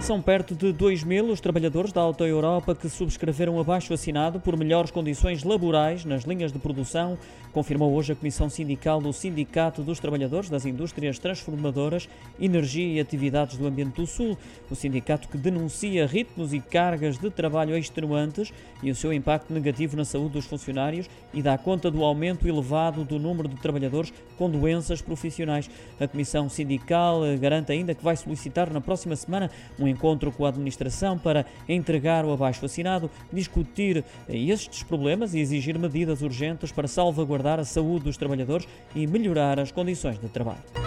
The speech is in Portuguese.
São perto de 2 mil os trabalhadores da Auto Europa que subscreveram abaixo assinado por melhores condições laborais nas linhas de produção, confirmou hoje a Comissão Sindical do Sindicato dos Trabalhadores das Indústrias Transformadoras, Energia e Atividades do Ambiente do Sul. O sindicato que denuncia ritmos e cargas de trabalho extenuantes e o seu impacto negativo na saúde dos funcionários e dá conta do aumento elevado do número de trabalhadores com doenças profissionais. A Comissão Sindical garante ainda que vai solicitar na próxima semana um encontro com a administração para entregar o abaixo assinado, discutir estes problemas e exigir medidas urgentes para salvaguardar a saúde dos trabalhadores e melhorar as condições de trabalho.